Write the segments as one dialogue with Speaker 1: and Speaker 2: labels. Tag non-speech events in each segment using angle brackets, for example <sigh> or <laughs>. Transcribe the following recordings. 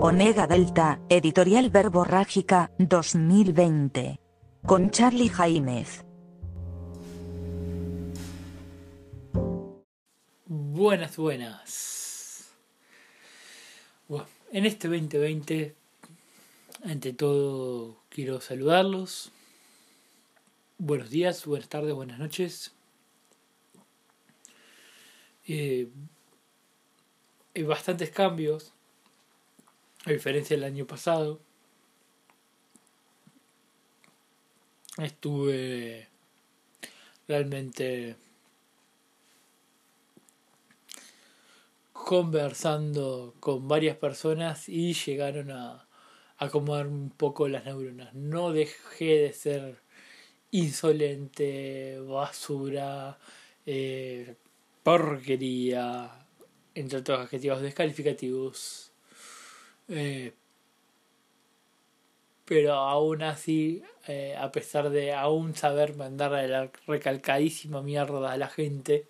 Speaker 1: Onega Delta, Editorial Verborrágica, 2020. Con Charlie Jaimez.
Speaker 2: Buenas, buenas. En este 2020, ante todo, quiero saludarlos. Buenos días, buenas tardes, buenas noches. Eh, hay bastantes cambios, a diferencia del año pasado. Estuve realmente conversando con varias personas y llegaron a acomodar un poco las neuronas. No dejé de ser insolente, basura, eh, porquería, entre otros adjetivos descalificativos. Eh, pero aún así, eh, a pesar de aún saber mandar la recalcadísima mierda a la gente,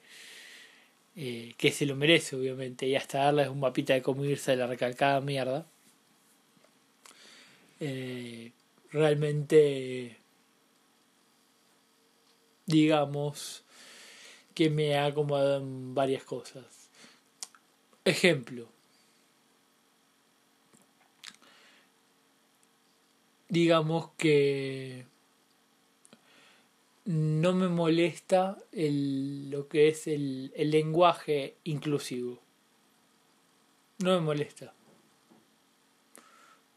Speaker 2: eh, que se lo merece obviamente, y hasta darles un mapita de cómo de la recalcada mierda, realmente, digamos, que me ha acomodado en varias cosas. Ejemplo. Digamos que no me molesta el, lo que es el, el lenguaje inclusivo. No me molesta.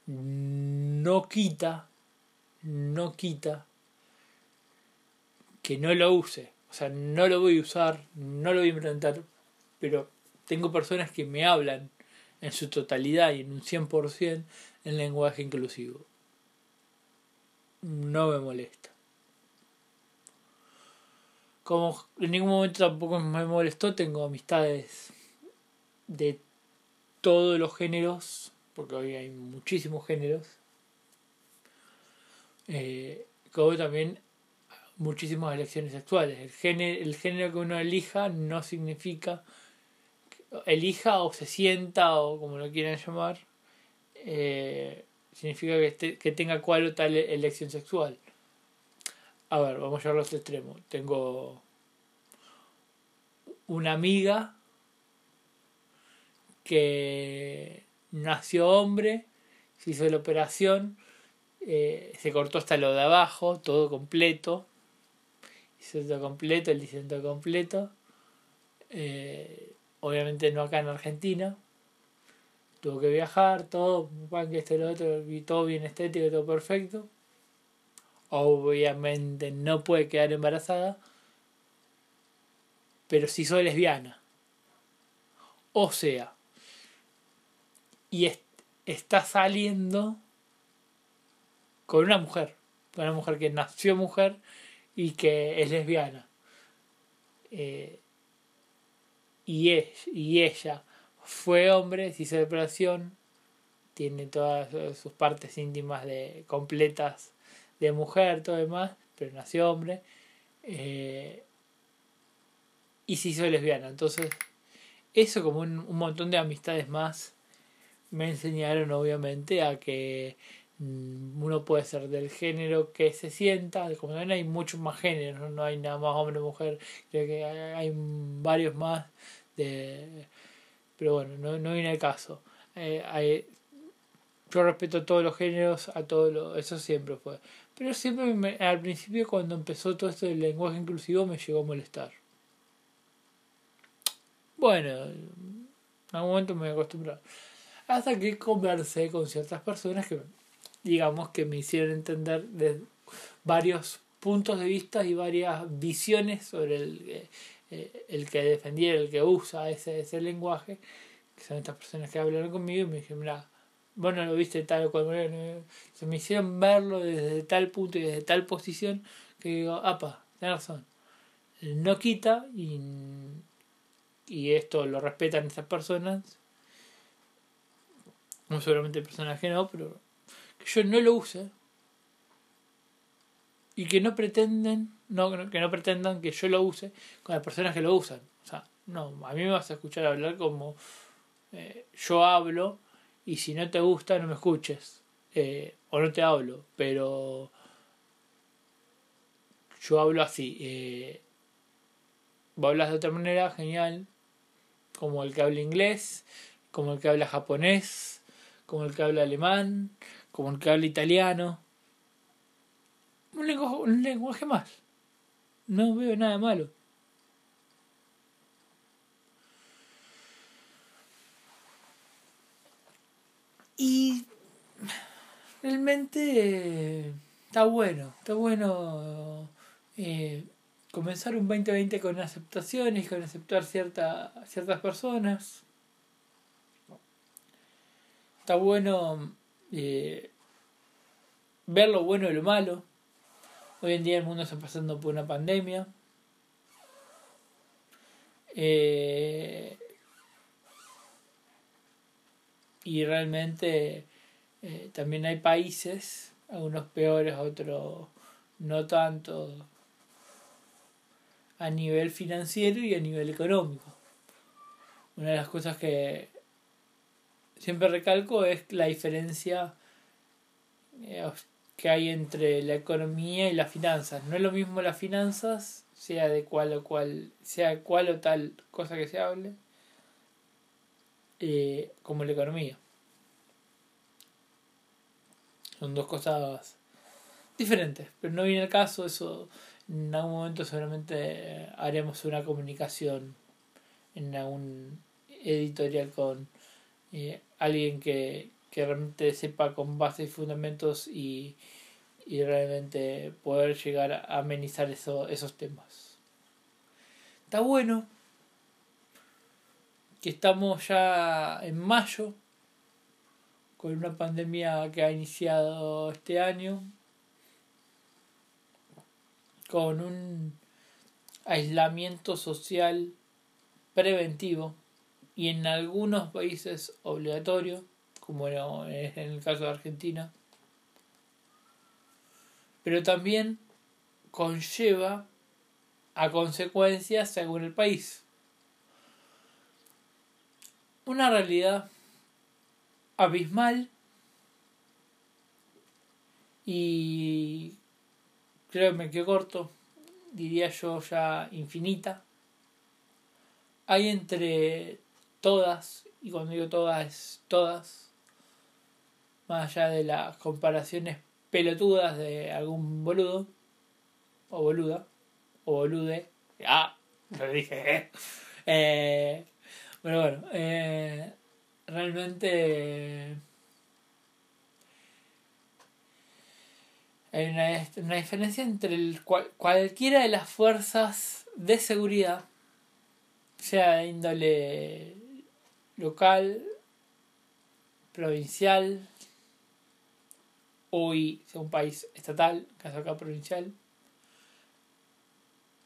Speaker 2: No quita, no quita que no lo use. O sea, no lo voy a usar, no lo voy a implementar, pero tengo personas que me hablan en su totalidad y en un 100% en lenguaje inclusivo. No me molesta. Como en ningún momento tampoco me molestó, tengo amistades de todos los géneros, porque hoy hay muchísimos géneros. Eh, como también muchísimas elecciones sexuales. El género, el género que uno elija no significa elija o se sienta o como lo quieran llamar, eh, significa que, que tenga cual o tal elección sexual. A ver, vamos a llevarlo a este extremo. Tengo una amiga que nació hombre, se hizo la operación, eh, se cortó hasta lo de abajo, todo completo, hizo todo completo, el diseño completo. Eh, obviamente no acá en Argentina. Tuvo que viajar, todo, que este lo otro, y todo bien estético, todo perfecto. Obviamente no puede quedar embarazada, pero sí soy lesbiana. O sea, y está saliendo con una mujer, con una mujer que nació mujer y que es lesbiana. Eh, y, y ella fue hombre, hizo la operación, tiene todas sus partes íntimas de completas de mujer, todo demás, pero nació hombre. Eh, y se hizo lesbiana. Entonces, eso como un, un, montón de amistades más me enseñaron obviamente a que mm, uno puede ser del género que se sienta, como ven hay muchos más géneros, no hay nada más hombre mujer, creo que hay varios más de pero bueno, no, no viene el caso. Eh, yo respeto a todos los géneros, a todos los, eso siempre fue. Pero siempre al principio cuando empezó todo esto del lenguaje inclusivo me llegó a molestar. Bueno, en algún momento me acostumbré. Hasta que conversé con ciertas personas que, digamos, que me hicieron entender de varios puntos de vista y varias visiones sobre el, eh, el que defendiera, el que usa ese, ese lenguaje, que son estas personas que hablaron conmigo y me dijeron, mira, vos no lo viste tal o cual, se me hicieron verlo desde tal punto y desde tal posición que digo, apa, tenés razón. No quita y, y esto lo respetan estas personas, no seguramente personas que no, pero que yo no lo use y que no pretenden no, que no pretendan que yo lo use con las personas que lo usan. O sea, no, a mí me vas a escuchar hablar como eh, yo hablo y si no te gusta no me escuches eh, o no te hablo, pero yo hablo así. Eh, vos hablas de otra manera, genial, como el que habla inglés, como el que habla japonés, como el que habla alemán, como el que habla italiano. Un lenguaje, un lenguaje más. No veo nada malo. Y realmente está bueno, está bueno eh, comenzar un 2020 con aceptaciones, con aceptar cierta, ciertas personas. Está bueno eh, ver lo bueno y lo malo. Hoy en día el mundo está pasando por una pandemia. Eh, y realmente eh, también hay países, algunos peores, otros no tanto, a nivel financiero y a nivel económico. Una de las cosas que siempre recalco es la diferencia eh, que hay entre la economía y las finanzas. No es lo mismo las finanzas, sea de cual o cual, sea cual o tal cosa que se hable, eh, como la economía. Son dos cosas diferentes, pero no viene el caso, eso en algún momento seguramente haremos una comunicación en algún editorial con eh, alguien que, que realmente sepa con bases y fundamentos y, y realmente poder llegar a amenizar eso, esos temas. Está bueno que estamos ya en mayo con una pandemia que ha iniciado este año con un aislamiento social preventivo y en algunos países obligatorio, como es en el caso de Argentina, pero también conlleva a consecuencias según el país. Una realidad abismal y creo que corto, diría yo ya infinita. Hay entre todas, y cuando digo todas, todas, más allá de las comparaciones pelotudas de algún boludo, o boluda, o bolude, ah, lo dije, eh. eh bueno, bueno, eh, realmente hay una, una diferencia entre el, cualquiera de las fuerzas de seguridad, sea de índole local, provincial, hoy sea un país estatal, caso acá provincial,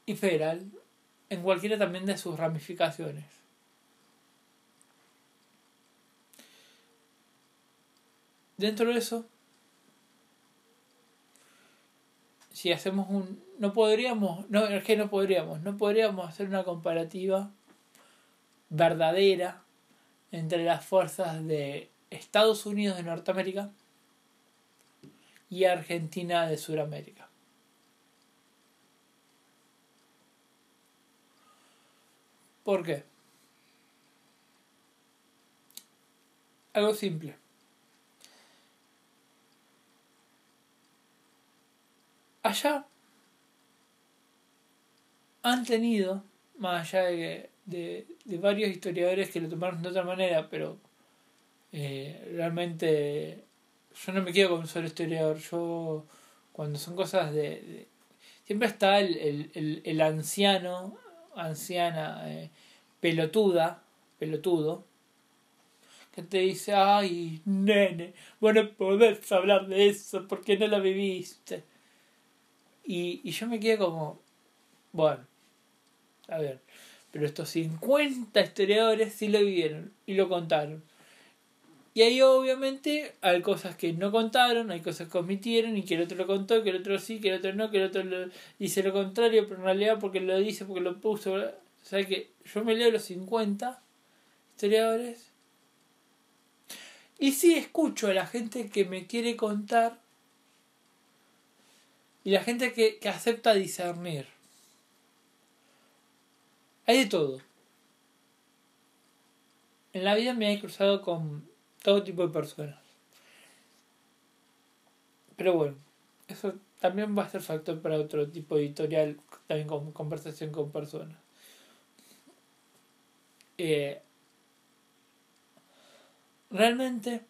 Speaker 2: y federal, en cualquiera también de sus ramificaciones. Dentro de eso, si hacemos un... No podríamos, no, es que no podríamos, no podríamos hacer una comparativa verdadera entre las fuerzas de Estados Unidos de Norteamérica y Argentina de Sudamérica. ¿Por qué? Algo simple. allá han tenido, más allá de, de, de, varios historiadores que lo tomaron de otra manera, pero eh, realmente yo no me quedo con un solo historiador, yo cuando son cosas de... siempre está el, el, el, anciano, anciana, eh, pelotuda, pelotudo, que te dice, ay, nene, bueno podés hablar de eso porque no lo viviste. Y, y yo me quedé como, bueno, a ver, pero estos 50 historiadores sí lo vivieron y lo contaron. Y ahí obviamente hay cosas que no contaron, hay cosas que omitieron y que el otro lo contó, que el otro sí, que el otro no, que el otro dice lo contrario, pero en realidad porque lo dice, porque lo puso. O sea que yo me leo los 50 historiadores Y sí escucho a la gente que me quiere contar y la gente que, que acepta discernir. Hay de todo. En la vida me he cruzado con todo tipo de personas. Pero bueno, eso también va a ser factor para otro tipo de editorial, también con conversación con personas. Eh, realmente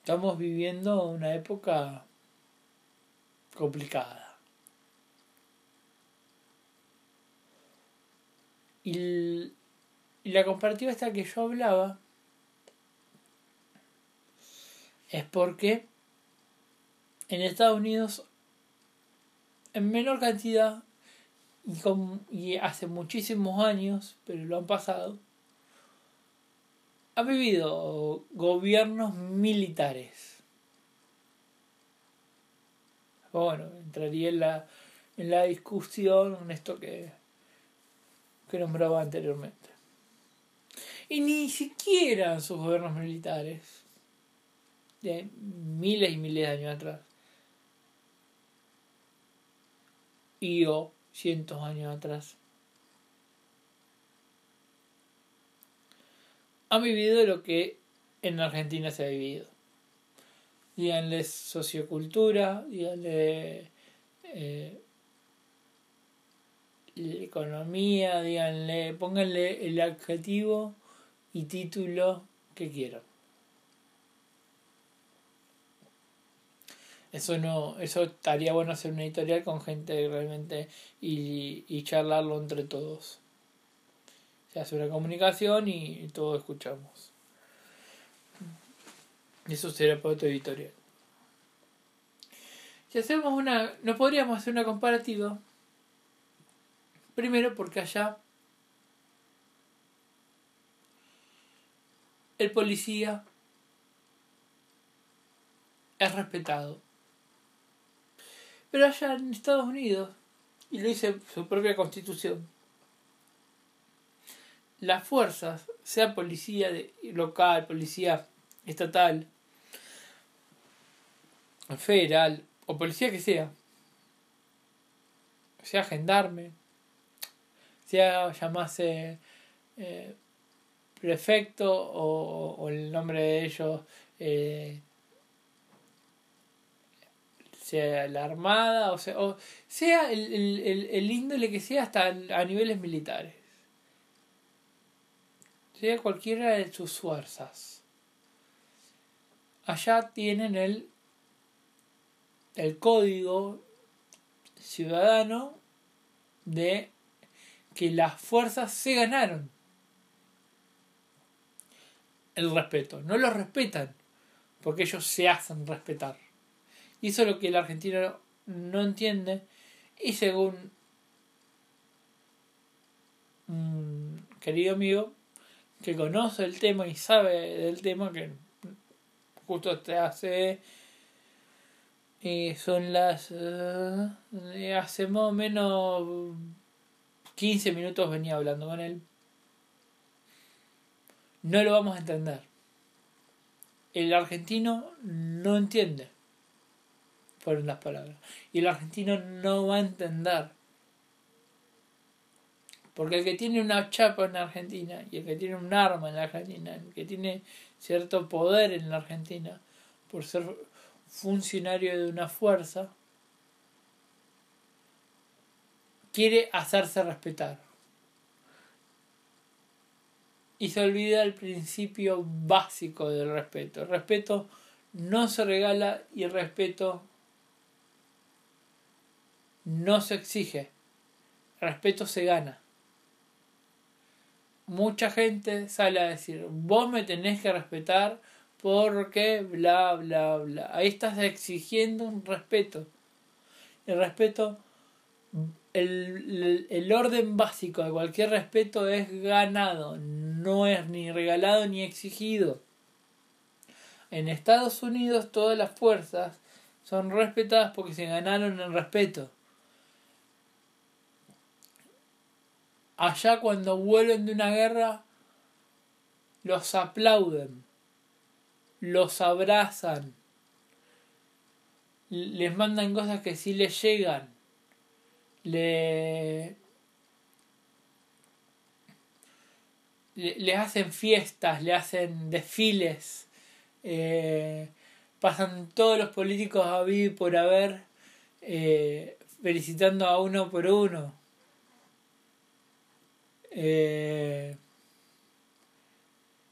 Speaker 2: estamos viviendo una época complicada. Y, la comparativa esta que yo hablaba es porque en Estados Unidos en menor cantidad y, y hace muchísimos años, pero lo han pasado, ha vivido gobiernos militares. Bueno, entraría en la, en la discusión en esto que, que nombraba anteriormente. Y ni siquiera sus gobiernos militares, de miles y miles de años atrás, y o cientos de años atrás, han vivido lo que en Argentina se ha vivido. Díganle sociocultura, díganle eh, economía, díganle, pónganle el adjetivo y título que quieran. Eso no, eso estaría bueno hacer una editorial con gente realmente y, y charlarlo entre todos se hace una comunicación y todos escuchamos. Eso sería para otro editorial. Si hacemos una. No podríamos hacer una comparativa. Primero porque allá. El policía es respetado. Pero allá en Estados Unidos, y lo dice su propia constitución, las fuerzas, sea policía local, policía estatal, federal o policía que sea, sea gendarme, sea llamase eh, prefecto o, el nombre de ellos eh, sea la armada o sea, o sea el, el, el índole que sea hasta a niveles militares sea cualquiera de sus fuerzas. Allá tienen el, el código ciudadano de que las fuerzas se ganaron el respeto. No lo respetan porque ellos se hacen respetar. Y eso es lo que el argentino no entiende. Y según un querido amigo, que conoce el tema y sabe del tema, que justo te hace... son las... Eh, hace más o menos 15 minutos venía hablando con él. No lo vamos a entender. El argentino no entiende. Fueron las palabras. Y el argentino no va a entender porque el que tiene una chapa en Argentina y el que tiene un arma en la Argentina, el que tiene cierto poder en la Argentina por ser funcionario de una fuerza, quiere hacerse respetar. Y se olvida el principio básico del respeto. El respeto no se regala y el respeto no se exige. Respeto se gana mucha gente sale a decir, vos me tenés que respetar porque bla, bla, bla. Ahí estás exigiendo un respeto. El respeto, el, el, orden básico de cualquier respeto es ganado, no es ni regalado ni exigido. En Estados Unidos todas las fuerzas son respetadas porque se ganaron el respeto. allá cuando vuelven de una guerra los aplauden, los abrazan, les mandan cosas que sí les llegan, le, le, hacen fiestas, le hacen desfiles, eh, pasan todos los políticos a vivir por haber eh, felicitando a uno por uno. Eh,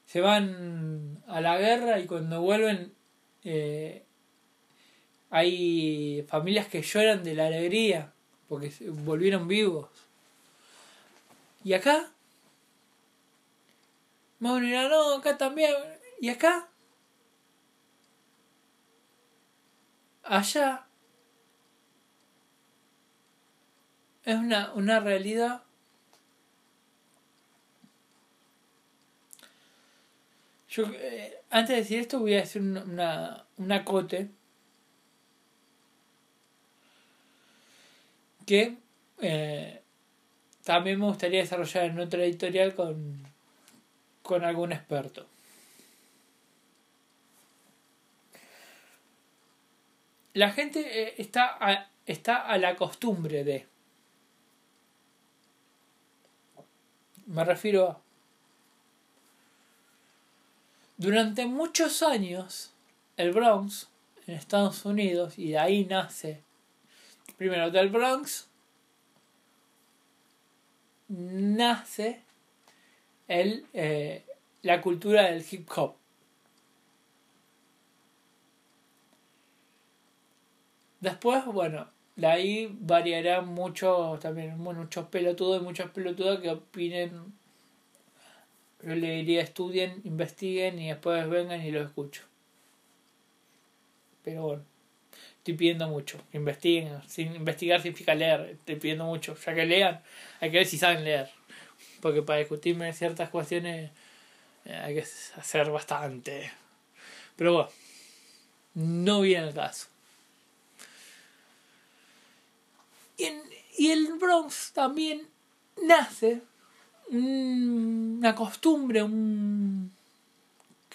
Speaker 2: se van a la guerra y cuando vuelven eh, hay familias que lloran de la alegría porque volvieron vivos. Y acá, más no, acá también. ¿Y acá? Allá es una, una realidad Yo, eh, antes de decir esto, voy a hacer una, una cote que eh, también me gustaría desarrollar en otra editorial con, con algún experto. La gente eh, está, está a la costumbre de. Me refiero a durante muchos años, el Bronx, en Estados Unidos, y de ahí nace, primero del Bronx, nace el, eh, la cultura del hip hop. Después, bueno, de ahí variará mucho también, muchos pelotudos y muchas pelotudas que opinen yo le diría estudien, investiguen y después vengan y lo escucho. Pero bueno, estoy pidiendo mucho. Investiguen, sin investigar significa leer. Estoy pidiendo mucho. Ya que lean, hay que ver si saben leer. Porque para discutirme ciertas cuestiones eh, hay que hacer bastante. Pero bueno, no viene el caso. Y, y el Bronx también nace una costumbre, un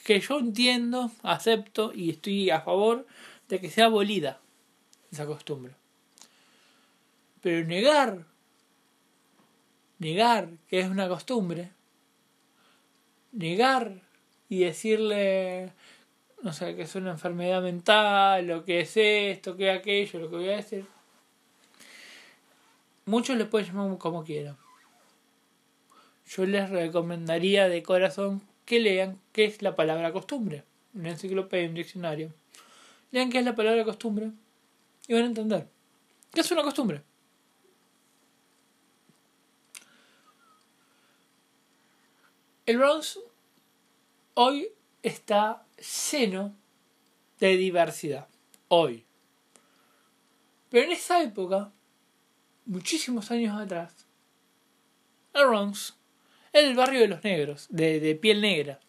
Speaker 2: que yo entiendo, acepto y estoy a favor de que sea abolida esa costumbre. Pero negar, negar que es una costumbre, negar y decirle, no sé, que es una enfermedad mental, lo que es esto, que es aquello, lo que voy a decir, muchos le pueden llamar como quieran yo les recomendaría de corazón que lean qué es la palabra costumbre. Una enciclopedia, un diccionario. Lean qué es la palabra costumbre y van a entender. ¿Qué es una costumbre? El Bronx hoy está lleno de diversidad. Hoy. Pero en esa época, muchísimos años atrás, el Bronx el barrio de los negros, de, de piel negra.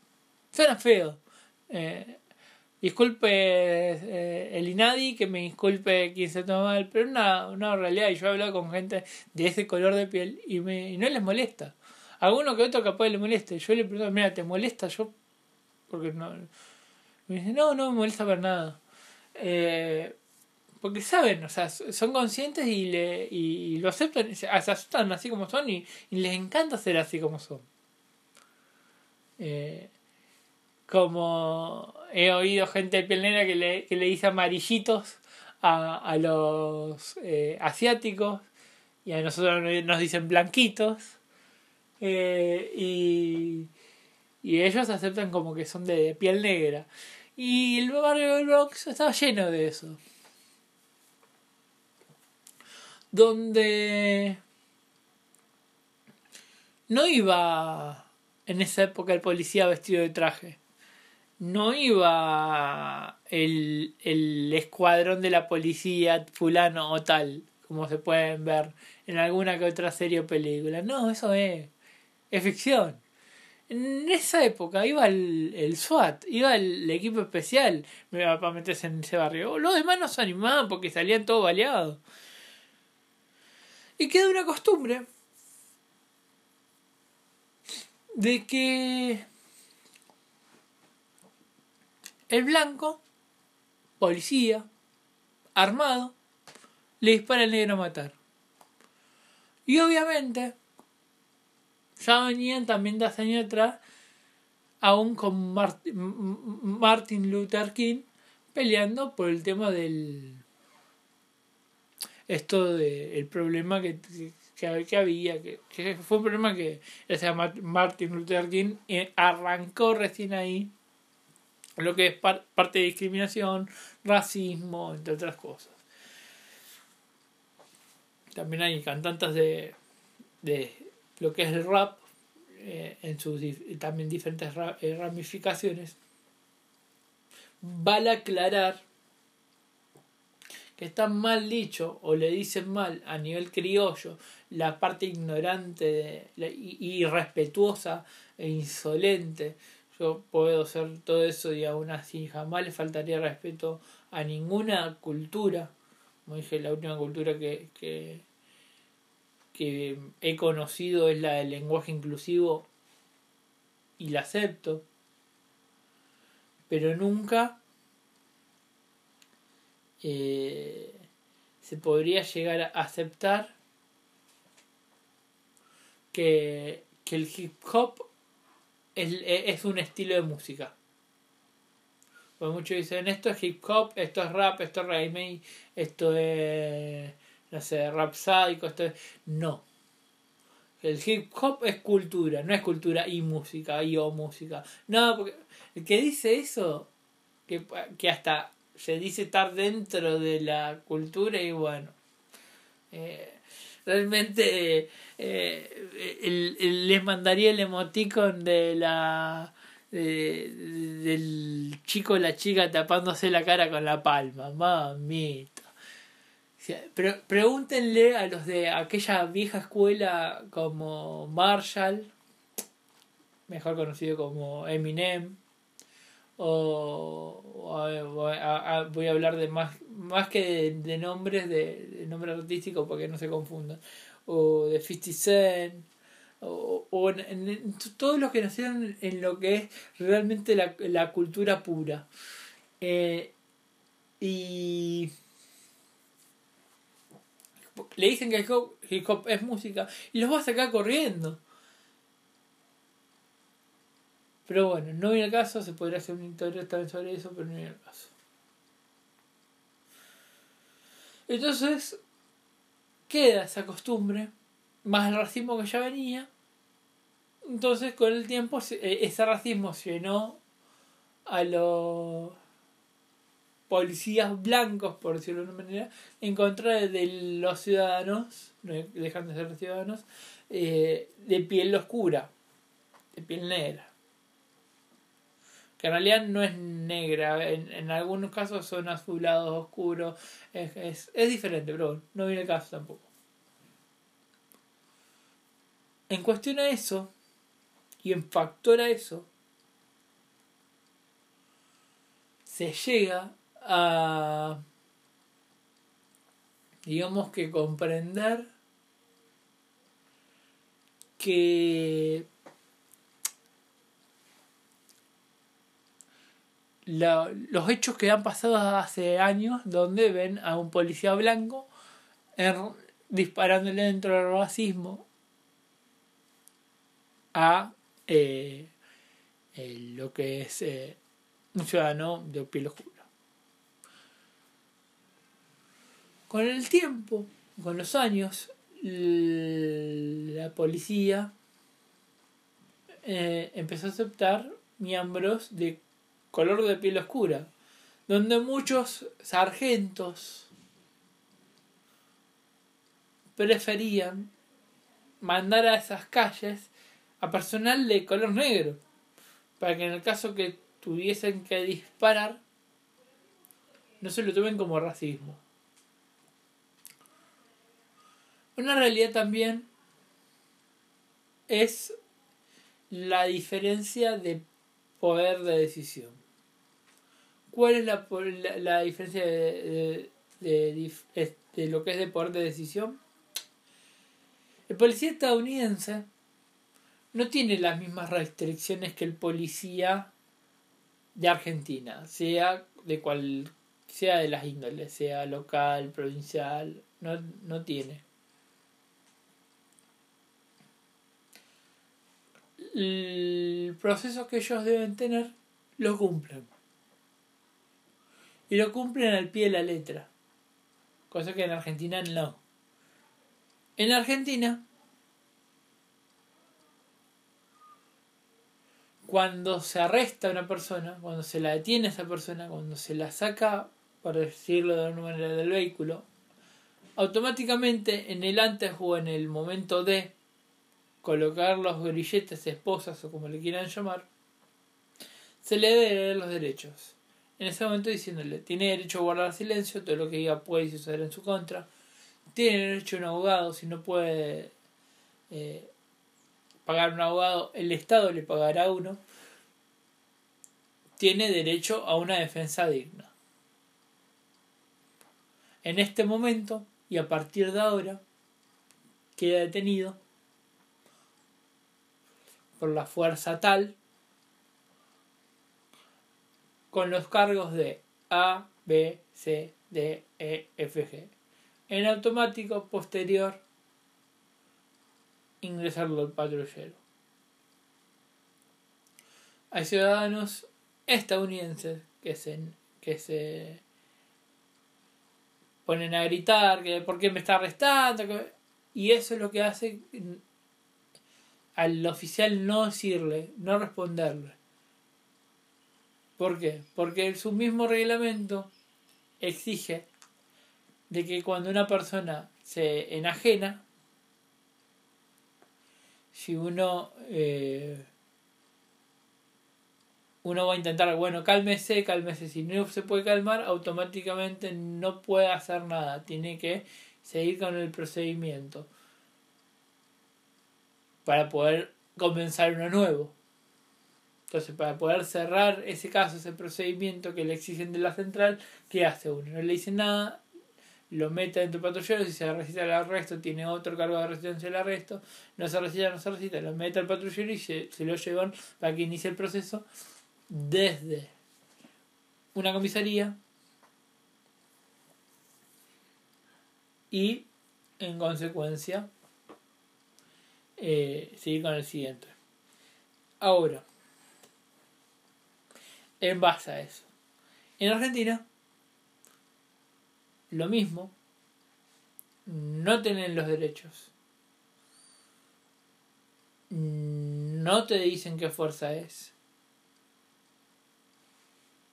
Speaker 2: Suena feo. Eh, disculpe eh, el Inadi, que me disculpe quien se toma mal, pero una, una realidad. Y yo he hablado con gente de ese color de piel y, me, y no les molesta. Alguno que otro capaz le moleste. Yo le pregunto, mira, ¿te molesta? Yo, porque no. Me dice, no, no me molesta para nada. Eh, porque saben, o sea, son conscientes y, le, y, lo aceptan, se aceptan así como son y, les encanta ser así como son. Eh, como he oído gente de piel negra que le, que le dice amarillitos a, a los eh, asiáticos y a nosotros nos dicen blanquitos eh, y, y ellos aceptan como que son de piel negra. Y el barrio del Bronx estaba lleno de eso donde no iba en esa época el policía vestido de traje. No iba el, el escuadrón de la policía fulano o tal, como se pueden ver en alguna que otra serie o película. No, eso es, es ficción. En esa época iba el, el SWAT, iba el, equipo especial para meterse en ese barrio. Los demás no se animaban porque salían todos baleados. Y queda una costumbre de que El blanco, policía, armado, le dispara al negro a matar. Y obviamente, ya venían también de hace años atrás, aún con Martin Luther King, peleando por el tema del. Esto de. El problema que, que, había, que, fue un problema que Martin Luther King eh, arrancó recién ahí, lo que es parte de discriminación, racismo, entre otras cosas. También hay cantantes de, de lo que es el rap, eh, en sus también diferentes eh, ramificaciones, vale aclarar que está mal dicho o le dicen mal a nivel criollo la parte ignorante y, respetuosa e insolente. Yo puedo ser todo eso y aún así jamás le faltaría respeto a ninguna cultura. Como dije, la última cultura que, que, que he conocido es la del lenguaje inclusivo y la acepto, pero nunca eh, se podría llegar a aceptar que, que el hip hop es, es, un estilo de música. Pues muchos dicen esto es hip hop, esto es rap, esto es reggae, esto es no sé, rap esto es... No. El hip hop es cultura, no es cultura y música, y o música. No, porque el que dice eso, que, que hasta se dice estar dentro de la cultura y bueno. Eh, realmente eh, les mandaría el emoticon de la del chico o la chica tapándose la cara con la palma. Mamita. Pero pregúntenle a los de aquella vieja escuela como Marshall, mejor conocido como Eminem, o, voy a hablar de más, más que de, nombres, de, nombres artísticos porque no se confundan, o de 50 Cent, o, en, todos los que nacieron en lo que es realmente la, la cultura pura. Eh, y le dicen que el hip hop es música y los va a sacar corriendo. Pero bueno, no viene el caso, se podría hacer un interés también sobre eso, pero no viene el caso. Entonces, queda esa costumbre, más el racismo que ya venía. Entonces, con el tiempo, eh, ese racismo llenó a los policías blancos, por decirlo de una manera, en contra de los ciudadanos, no dejan de ser ciudadanos, eh, de piel oscura, de piel negra. Que en realidad no es negra, en, algunos casos son azulados, oscuros, es, es, diferente, pero no viene el caso tampoco. En cuestión a eso, y en factor a eso, se llega a, digamos que comprender que los hechos que han pasado hace años donde ven a un policía blanco disparándole dentro del racismo a eh, lo que es eh, un ciudadano de piel oscura. Con el tiempo, con los años, la policía eh, empezó a aceptar miembros de color de piel oscura, donde muchos sargentos preferían mandar a esas calles a personal de color negro, para que en el caso que tuviesen que disparar, no se lo tomen como racismo. Una realidad también es la diferencia de poder de decisión. ¿Cuál es la, la, diferencia de, de, lo que es de poder de decisión? El policía estadounidense no tiene las mismas restricciones que el policía de Argentina, sea de cual sea de las índoles, sea local, provincial, no, no tiene. El proceso que ellos deben tener lo cumplen. Y lo cumplen al pie de la letra. Cosa que en Argentina no. En Argentina, cuando se arresta a una persona, cuando se la detiene a esa persona, cuando se la saca, por decirlo de alguna manera, del vehículo, automáticamente en el antes o en el momento de colocar los grilletes, esposas o como le quieran llamar, se le debe los derechos. En ese momento diciéndole, tiene derecho a guardar silencio, todo lo que diga puede suceder en su contra, tiene derecho a un abogado, si no puede eh, pagar un abogado, el Estado le pagará uno, tiene derecho a una defensa digna. En este momento y a partir de ahora queda detenido por la fuerza tal con los cargos de A, B, C, D, E, F, G. En automático posterior ingresarlo al patrullero. Hay ciudadanos estadounidenses que se, que se ponen a gritar que por qué me está arrestando y eso es lo que hace al oficial no decirle, no responderle. ¿Por qué? Porque su mismo reglamento exige de que cuando una persona se enajena, si uno eh, uno va a intentar, bueno, cálmese, cálmese, si no se puede calmar, automáticamente no puede hacer nada, tiene que seguir con el procedimiento para poder comenzar uno nuevo. Entonces, para poder cerrar ese caso, ese procedimiento que le exigen de la central, ¿qué hace uno? No le dice nada, lo mete dentro del patrullero, si se recita el arresto, tiene otro cargo de resistencia del arresto, no se recita, no se recita, lo mete al patrullero y se, se lo llevan para que inicie el proceso desde una comisaría y en consecuencia eh, seguir con el siguiente. Ahora, en base a eso, en Argentina, lo mismo, no tienen los derechos. No te dicen qué fuerza es.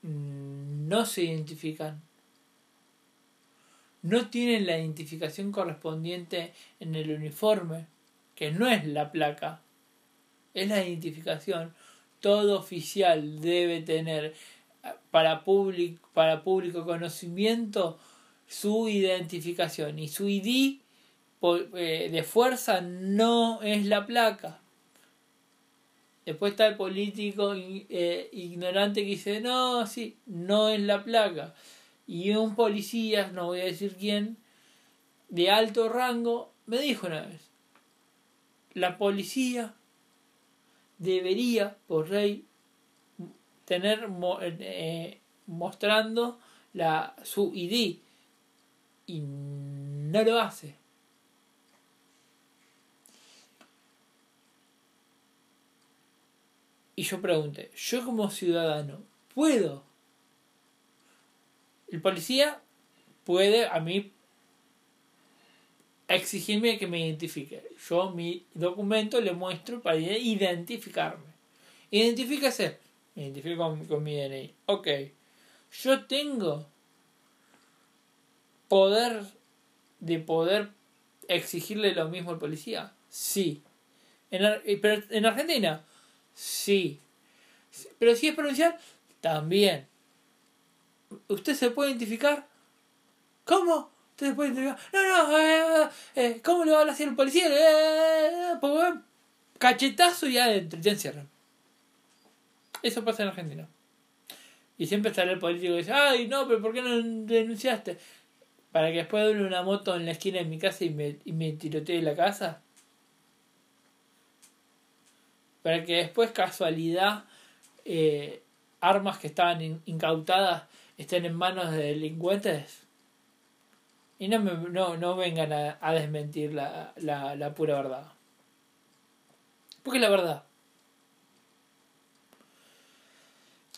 Speaker 2: No se identifican. No tienen la identificación correspondiente en el uniforme que no es la placa, es la identificación. Todo oficial debe tener para público, para público conocimiento su identificación y su ID eh, de fuerza no es la placa. Después está el político eh, ignorante que dice, no, sí, no es la placa. Y un policía, no voy a decir quién, de alto rango, me dijo una vez, la policía debería, por ley, tener eh, mostrando la, su ID y no lo hace. Y yo pregunté, yo como ciudadano, ¿puedo? El policía puede a mí exigirme que me identifique. Yo mi documento le muestro para identificarme. Identifíquese. Me identifico con, mi DNI. Ok. Yo tengo poder de poder exigirle lo mismo al policía. Sí. En, pero en Argentina. Sí. Pero si es provincial, también. ¿Usted se puede identificar? ¿Cómo? Entonces pueden decir, no, no, eh, eh, ¿cómo le va a hacer el policía? Eh, pues, cachetazo y adentro, te encierran. Eso pasa en Argentina. Y siempre sale el político y dice, ay, no, pero ¿por qué no denunciaste? Para que después de una moto en la esquina de mi casa y me, y me tirotee la casa. Para que después, casualidad, armas que estaban incautadas estén en manos de delincuentes. Y no, me, no, no vengan a, a desmentir la, la, la pura verdad. Porque es la verdad.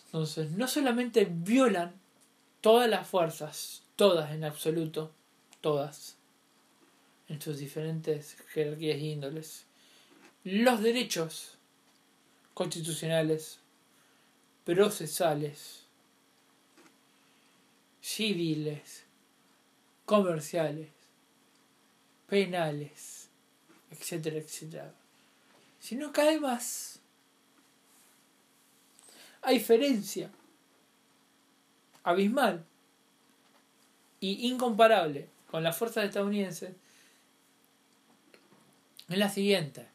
Speaker 2: Entonces, no solamente violan todas las fuerzas, todas en absoluto, todas, en sus diferentes jerarquías y índoles, los derechos constitucionales, procesales, civiles, comerciales, penales, etcétera, etcétera. Sino que además hay diferencia abismal y incomparable con las fuerzas estadounidenses es la siguiente.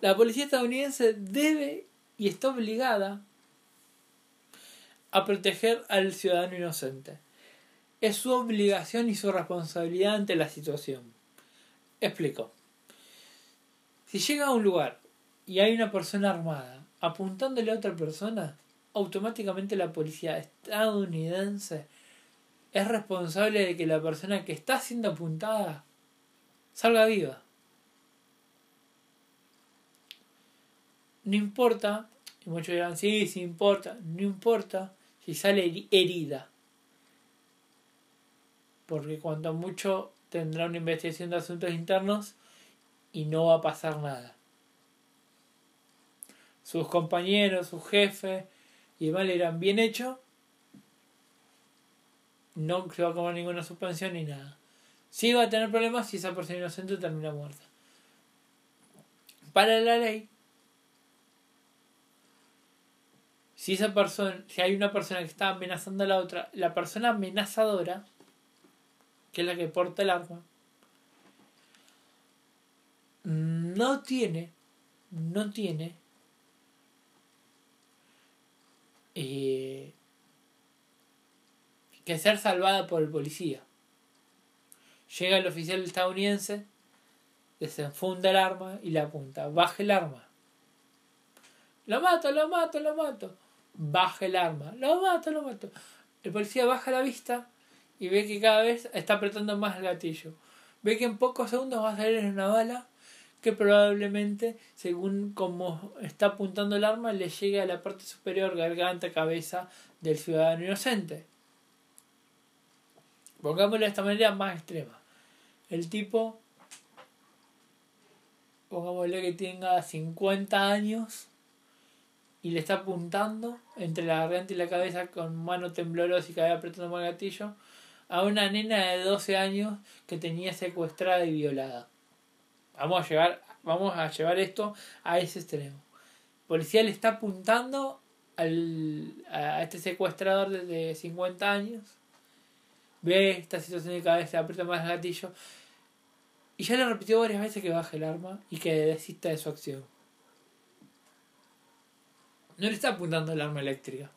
Speaker 2: La policía estadounidense debe y está obligada a proteger al ciudadano inocente. Es su obligación y su responsabilidad ante la situación. Explico. Si llega a un lugar y hay una persona armada apuntándole a otra persona, automáticamente la policía estadounidense es responsable de que la persona que está siendo apuntada salga viva. No importa, y muchos dirán, sí, sí importa, no importa si sale herida. Porque cuanto mucho tendrá una investigación de asuntos internos y no va a pasar nada. Sus compañeros, su jefe y demás le bien hecho. No se va a comer ninguna suspensión ni nada. Sí va a tener problemas si esa persona inocente termina muerta. Para la ley, si esa persona, si hay una persona que está amenazando a la otra, la persona amenazadora, que es la que porta el arma, no tiene, no tiene eh, que ser salvada por el policía. Llega el oficial estadounidense, desenfunda el arma y la apunta. Baje el arma. Lo mato, lo mato, lo mato. Baja el arma. Lo mato, lo mato. El policía baja la vista y ve que cada vez está apretando más el gatillo. Ve que en pocos segundos va a salir una bala que probablemente, según como está apuntando el arma, le llegue a la parte superior, garganta, cabeza del ciudadano inocente. Pongámoslo de esta manera más extrema. El tipo, pongámosle que tenga 50 años y le está apuntando entre la garganta y la cabeza con mano temblorosa y cada vez apretando más el gatillo a una nena de 12 años que tenía secuestrada y violada. Vamos a llevar, vamos a llevar esto a ese extremo. El policía le está apuntando al, a este secuestrador de 50 años. Ve esta situación de cabeza, aprieta más el gatillo. Y ya le repitió varias veces que baje el arma y que desista de su acción. No le está apuntando el arma eléctrica.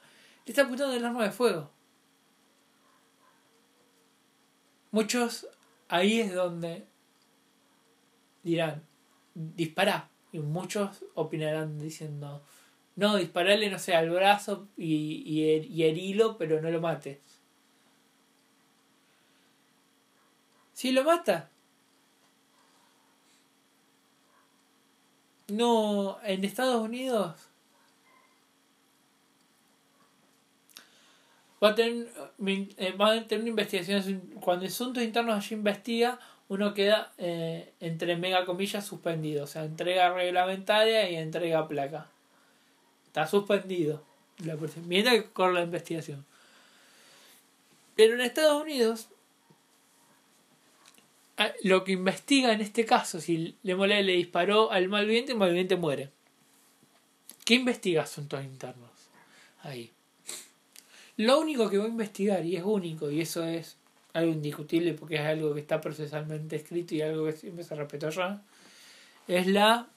Speaker 2: Le está apuntando el arma de fuego. Muchos ahí es donde dirán, dispara. Y muchos opinarán diciendo, no, disparale, no sé, al brazo y, y, y herilo, pero no lo mates. Si lo mata. No, en Estados Unidos va a tener, eh, va a tener una investigación. Cuando asuntos internos allí investiga, uno queda eh, entre mega comillas suspendido, o sea, entrega reglamentaria y entrega placa. Está suspendido. Mientras que corre la investigación. Pero en Estados Unidos, ah, lo que investiga en este caso, si le le disparó al malviviente, el malviviente muere. ¿Qué investiga asuntos internos? Ahí. Lo único que voy a investigar, y es único, y eso es algo indiscutible porque es algo que está procesalmente escrito y algo que siempre se respetó ya, es la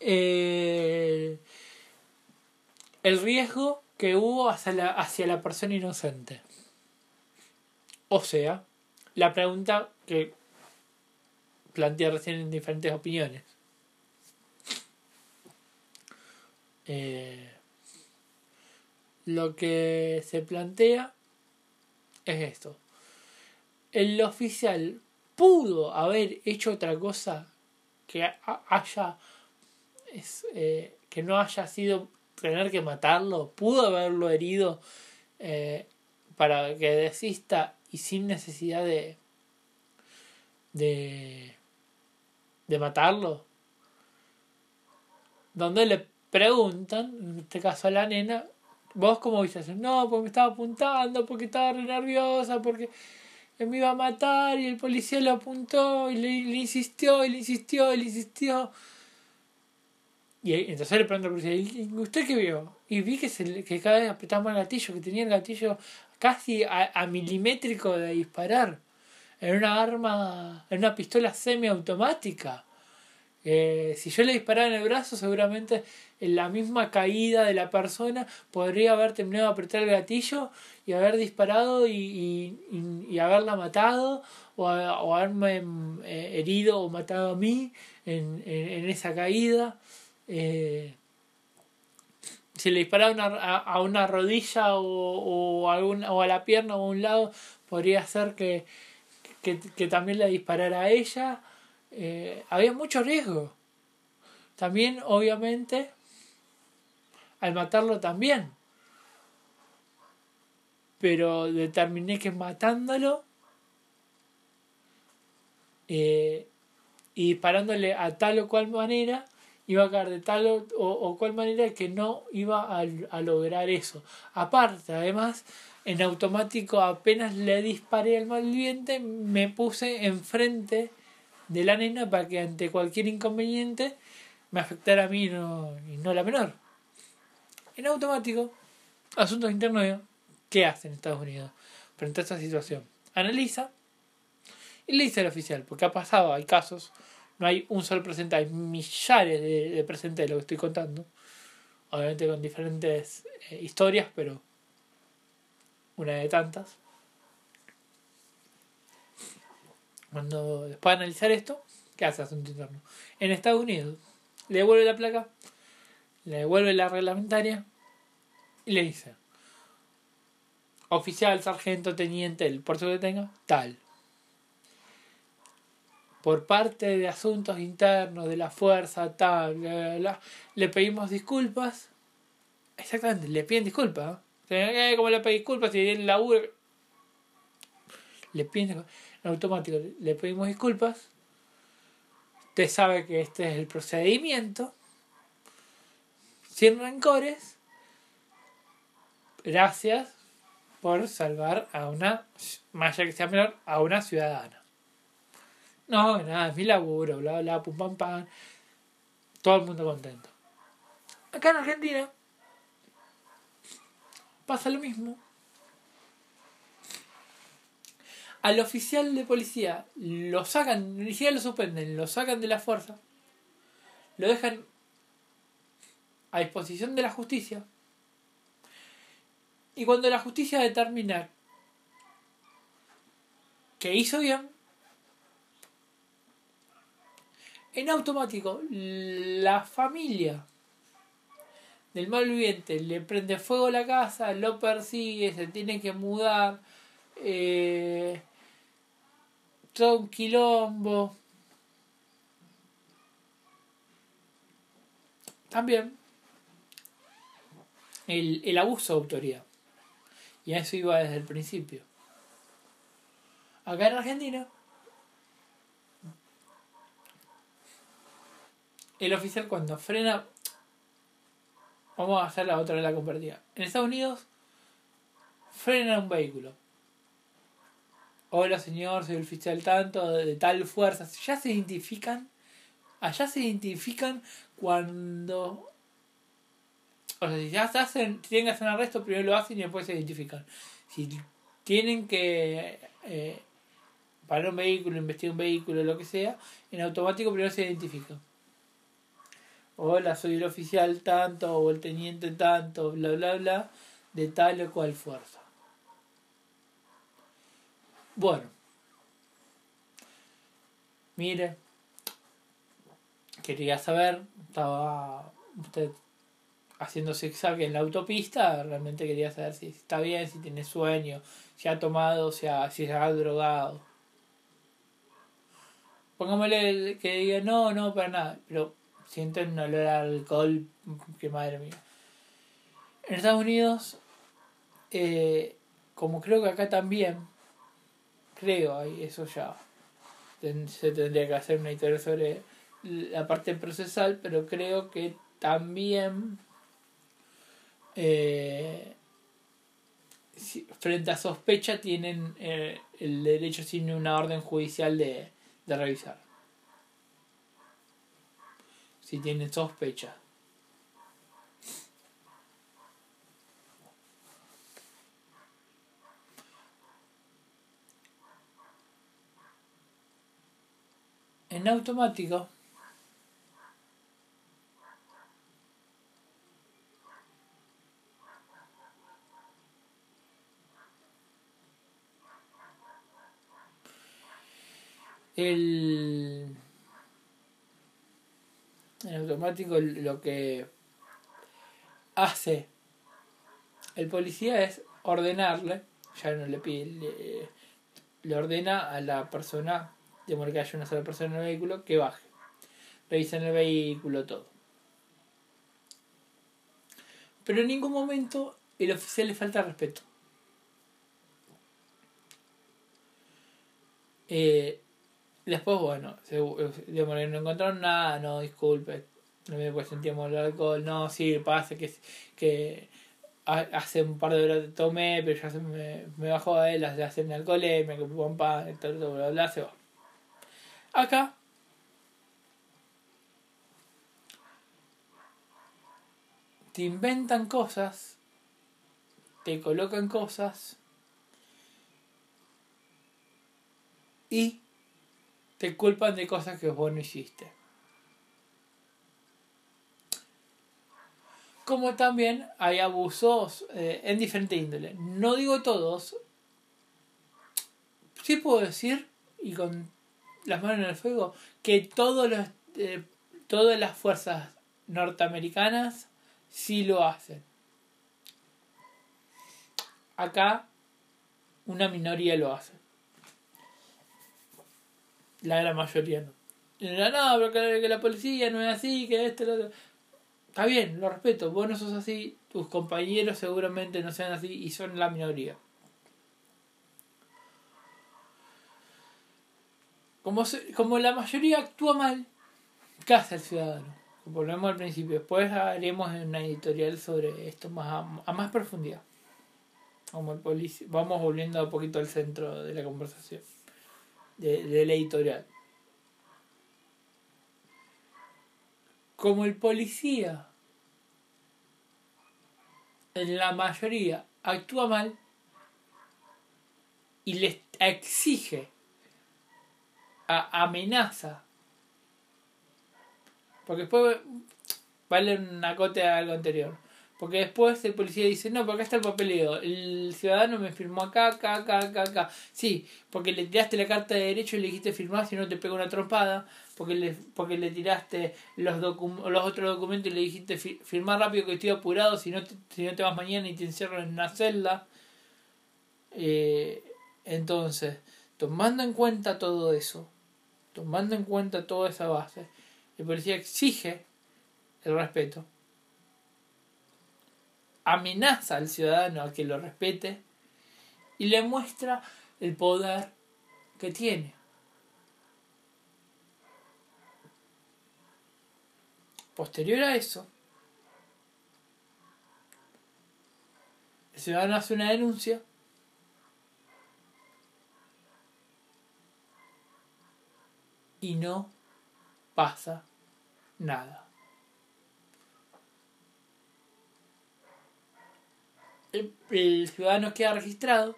Speaker 2: eh, el riesgo que hubo hacia la, hacia la persona inocente. O sea, la pregunta que plantea recién en diferentes opiniones. Eh, lo que se plantea es esto. El oficial pudo haber hecho otra cosa que haya eh, que no haya sido tener que matarlo, pudo haberlo herido eh, para que desista y sin necesidad de de de matarlo donde le preguntan en este caso a la nena vos como dices no porque me estaba apuntando porque estaba re nerviosa porque me iba a matar y el policía lo apuntó y le, insistió y le insistió y le insistió. Y entonces le pregunto al policía, ¿y usted qué vio? Y vi que, se, que cada vez apretaba el gatillo, que tenía el gatillo casi a, milimétrico de disparar. En una arma, en una pistola semiautomática. Eh, si yo le disparaba en el brazo, seguramente en la misma caída de la persona podría haber terminado de apretar el gatillo y haber disparado y, y, haberla matado o, o, haberme eh, herido o matado a mí en, en, esa caída. Eh, si le disparaba a, una rodilla o, o, a o a la pierna o a un lado, podría ser que, que, que también le disparara a ella. Eh, había mucho riesgo. También, obviamente, al matarlo también. Pero determiné que matándolo eh, y disparándole a tal o cual manera iba a caer de tal o, o, cual manera que no iba a, a, lograr eso. Aparte, además, en automático apenas le disparé al malviviente, me puse enfrente de la nena para que ante cualquier inconveniente me afectara a mí no, y no la menor en automático, asuntos internos, ¿qué hace en Estados Unidos frente a esta situación? Analiza y le dice al oficial, porque ha pasado, hay casos, no hay un solo presente, hay millares de, presentes de lo que estoy contando, obviamente con diferentes eh, historias, pero una de tantas. Cuando después de analizar esto, ¿qué hace asunto interno? En Estados Unidos, le devuelve la placa le devuelve la reglamentaria y le dice, oficial, sargento, teniente, el puerto que tenga, tal. Por parte de asuntos internos de la fuerza, tal, le pedimos disculpas. Exactamente, le piden disculpas. ¿eh? ¿Cómo le pedí disculpas? Si el laburo. Le piden en automático, le pedimos disculpas. Usted sabe que este es el procedimiento sin rencores. Gracias por salvar a una, más allá que sea menor, a una ciudadana. No, nada, es mi laburo, bla, bla, pum, pam, pam. Todo el mundo contento. Acá en Argentina pasa lo mismo. Al oficial de policía lo sacan, ni siquiera lo suspenden, lo sacan de la fuerza, lo dejan a disposición de la justicia. Y cuando la justicia determina que hizo bien, en automático la familia del malviviente le prende fuego a la casa, lo persigue, se tiene que mudar, eh, todo un quilombo. También el, el abuso de autoridad. Y a eso iba desde el principio. Acá en Argentina, el oficial cuando frena, vamos a hacer la otra de la compartida. En Estados Unidos, frena un vehículo. Hola señor, soy el oficial tanto, de tal fuerza. Ya se identifican, allá se identifican cuando o sea, si ya se hacen, tienen que hacer un arresto, primero lo hacen y después se identifican. Si tienen que eh, parar un vehículo, investigar un vehículo, lo que sea, en automático primero se identifican. Hola, soy el oficial tanto, o el teniente tanto, bla, bla, bla, de tal o cual fuerza. Bueno. Mire, quería saber, estaba usted haciendo zigzag en la autopista, realmente quería saber si está bien, si tiene sueño, si ha tomado, si, ha, si se ha drogado. Pongámosle que diga, no, no, para nada, pero siento un olor a alcohol, que madre mía. En Estados Unidos, eh, como creo que acá también, creo, eso ya se tendría que hacer una historia sobre la parte procesal, pero creo que también eh, frente a sospecha tienen eh, el derecho sin una orden judicial de, de revisar. Si tienen sospecha. En automático. El en automático lo que hace el policía es ordenarle ya no le pide le, ordena a la persona de que haya una sola persona en el vehículo que baje. Revisen el vehículo todo. Pero en ningún momento el oficial le falta respeto. Eh, Después, bueno, digamos, no encontraron nada, no, disculpe, no me pues sentíamos el alcohol, no, sí, pasa que, que hace un par de horas tomé, pero ya se me, me bajó a él, de hacerme alcohol, me compré un pan, todo, bla, bla, se va. Acá, te inventan cosas, te colocan cosas y te culpan de cosas que vos no hiciste. Como también hay abusos eh, en diferente índole. No digo todos. Sí puedo decir, y con las manos en el fuego, que todos los, eh, todas las fuerzas norteamericanas sí lo hacen. Acá una minoría lo hace la gran mayoría no. No, pero que, la policía no es así, que este, lo Está bien, lo respeto, vos no sos así, tus compañeros seguramente no sean así y son la minoría. Como, como la mayoría actúa mal, ¿qué hace el ciudadano? Volvemos al principio, después haremos una editorial sobre esto más a, más profundidad. Como el Vamos volviendo un poquito al centro de la conversación de, la editorial. Como el policía en la mayoría actúa mal y les exige, a, amenaza, porque después vale una acote a algo anterior porque después el policía dice, no, porque está el papeleo. El ciudadano me firmó acá, acá, acá, acá, acá. Sí, porque le tiraste la carta de derecho y le dijiste firmar si no te pega una trompada. Porque le, porque le tiraste los, los otros documentos y le dijiste firmar rápido que estoy apurado si no te, si no te vas mañana y te encierro en una celda. Eh, entonces, tomando en cuenta todo eso, tomando en cuenta toda esa base, el policía exige el respeto amenaza al ciudadano a que lo respete y le muestra el poder que tiene. Posterior a eso, el ciudadano hace una denuncia y no pasa nada. el, ciudadano queda registrado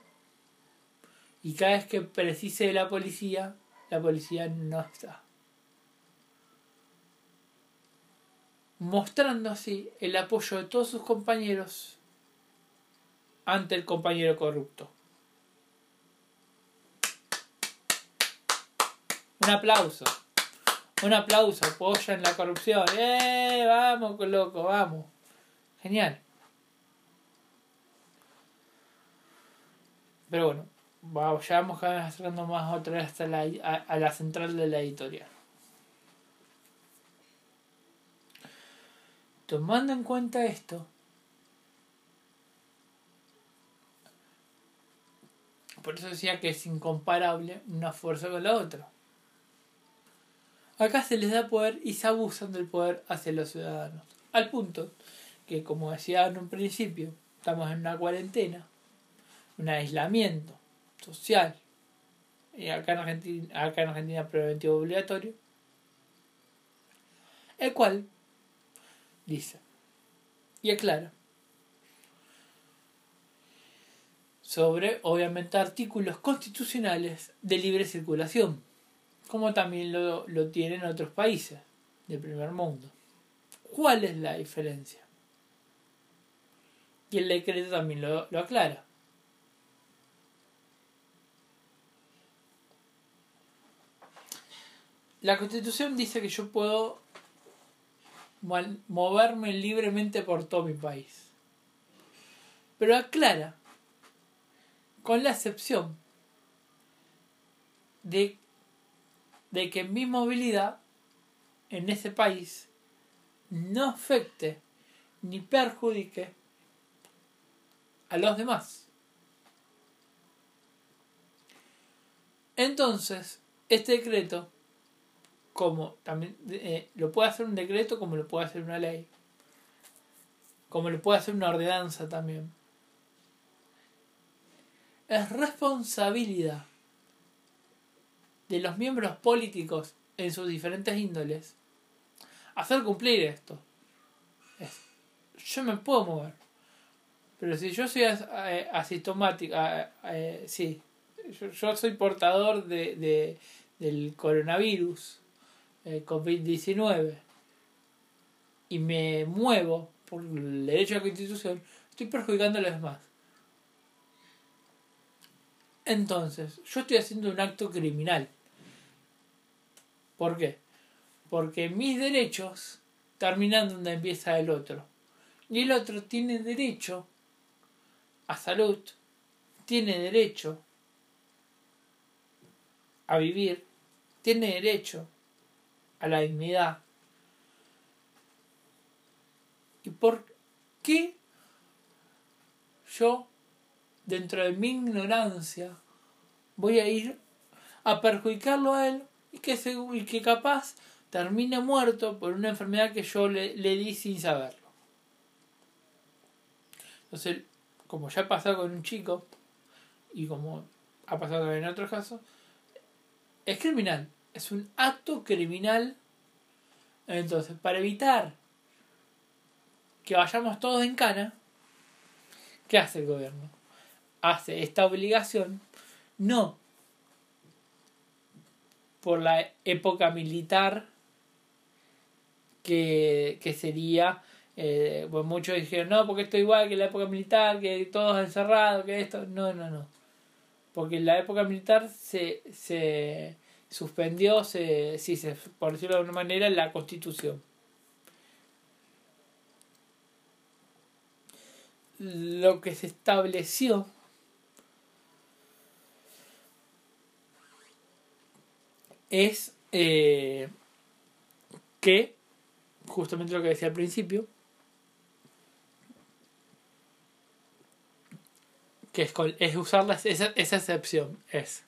Speaker 2: y cada vez que precise de la policía, la policía no está. Mostrando así el apoyo de todos sus compañeros ante el compañero corrupto. Un aplauso. Un aplauso. Apoyan la corrupción. ¡Eh! Vamos, loco, vamos. Genial. Pero bueno, vamos, ya vamos acercando más otra vez hasta la, a la central de la editorial. Tomando en cuenta esto, por eso decía que es incomparable una fuerza con la otra. Acá se les da poder y se abusan del poder hacia los ciudadanos. Al punto que, como decía en un principio, estamos en una cuarentena, un aislamiento social, y acá en Argentina, acá en Argentina preventivo obligatorio, el cual dice y aclara sobre, obviamente, artículos constitucionales de libre circulación, como también lo, lo tienen otros países del primer mundo. ¿Cuál es la diferencia? Y el decreto también lo, lo aclara. La constitución dice que yo puedo moverme libremente por todo mi país. Pero aclara, con la excepción de, de que mi movilidad en ese país no afecte ni perjudique a los demás. Entonces, este decreto como también eh, lo puede hacer un decreto como lo puede hacer una ley como lo puede hacer una ordenanza también es responsabilidad de los miembros políticos en sus diferentes índoles hacer cumplir esto yo me puedo mover pero si yo soy eh, asintomático eh, sí yo, soy portador de, de, del coronavirus eh, COVID-19 y me muevo por el derecho a la constitución, estoy perjudicando a los demás. Entonces, yo estoy haciendo un acto criminal. ¿Por qué? Porque mis derechos terminan donde empieza el otro. Y el otro tiene derecho a salud, tiene derecho a vivir, tiene derecho a la dignidad. ¿Y por qué yo, dentro de mi ignorancia, voy a ir a perjudicarlo a él y que, y que capaz termine muerto por una enfermedad que yo le, le di sin saberlo? Entonces, como ya ha pasado con un chico, y como ha pasado en otros casos, es criminal es un acto criminal. Entonces, para evitar que vayamos todos en cana, ¿qué hace el gobierno? Hace esta obligación, no por la época militar que, que sería, eh, pues muchos dijeron, no, porque esto es igual que la época militar, que todos encerrados, que esto, no, no, no. Porque en la época militar se, se, suspendió, se, si se, por decirlo de alguna manera, la constitución. Lo que se estableció es eh, que, justamente lo que decía al principio, que es, es usar esa, esa excepción, es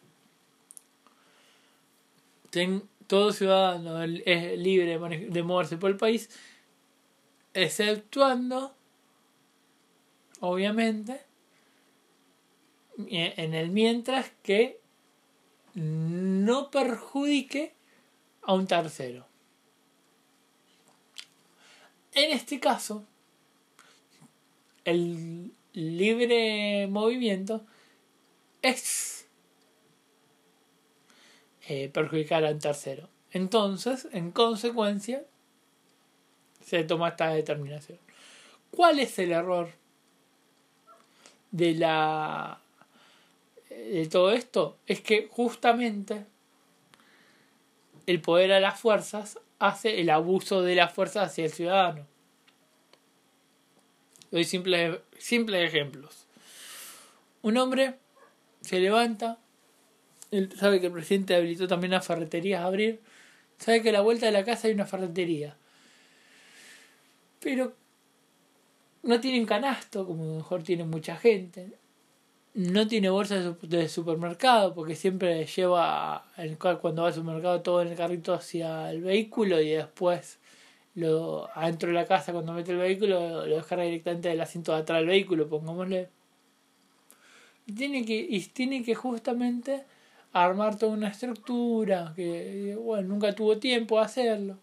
Speaker 2: todo ciudadano es libre de moverse por el país, exceptuando, obviamente, en el mientras que no perjudique a un tercero. En este caso, el libre movimiento es eh, perjudicar a un tercero. Entonces, en consecuencia, se toma esta determinación. ¿Cuál es el error de la de todo esto? Es que justamente el poder a las fuerzas hace el abuso de la fuerza hacia el ciudadano. Doy simples, ejemplos. Un hombre se levanta, él sabe que el presidente habilitó también las ferreterías a abrir, sabe que a la vuelta de la casa hay una ferretería. Pero no tiene un canasto, como mejor tiene mucha gente. No tiene bolsa de supermercado, porque siempre lleva cuando va al supermercado todo en el carrito hacia el vehículo y después lo adentro de la casa cuando mete el vehículo lo descarga directamente del asiento de atrás del vehículo, pongámosle. Y tiene que, y tiene que justamente armar toda una estructura que bueno, nunca tuvo tiempo de hacerlo.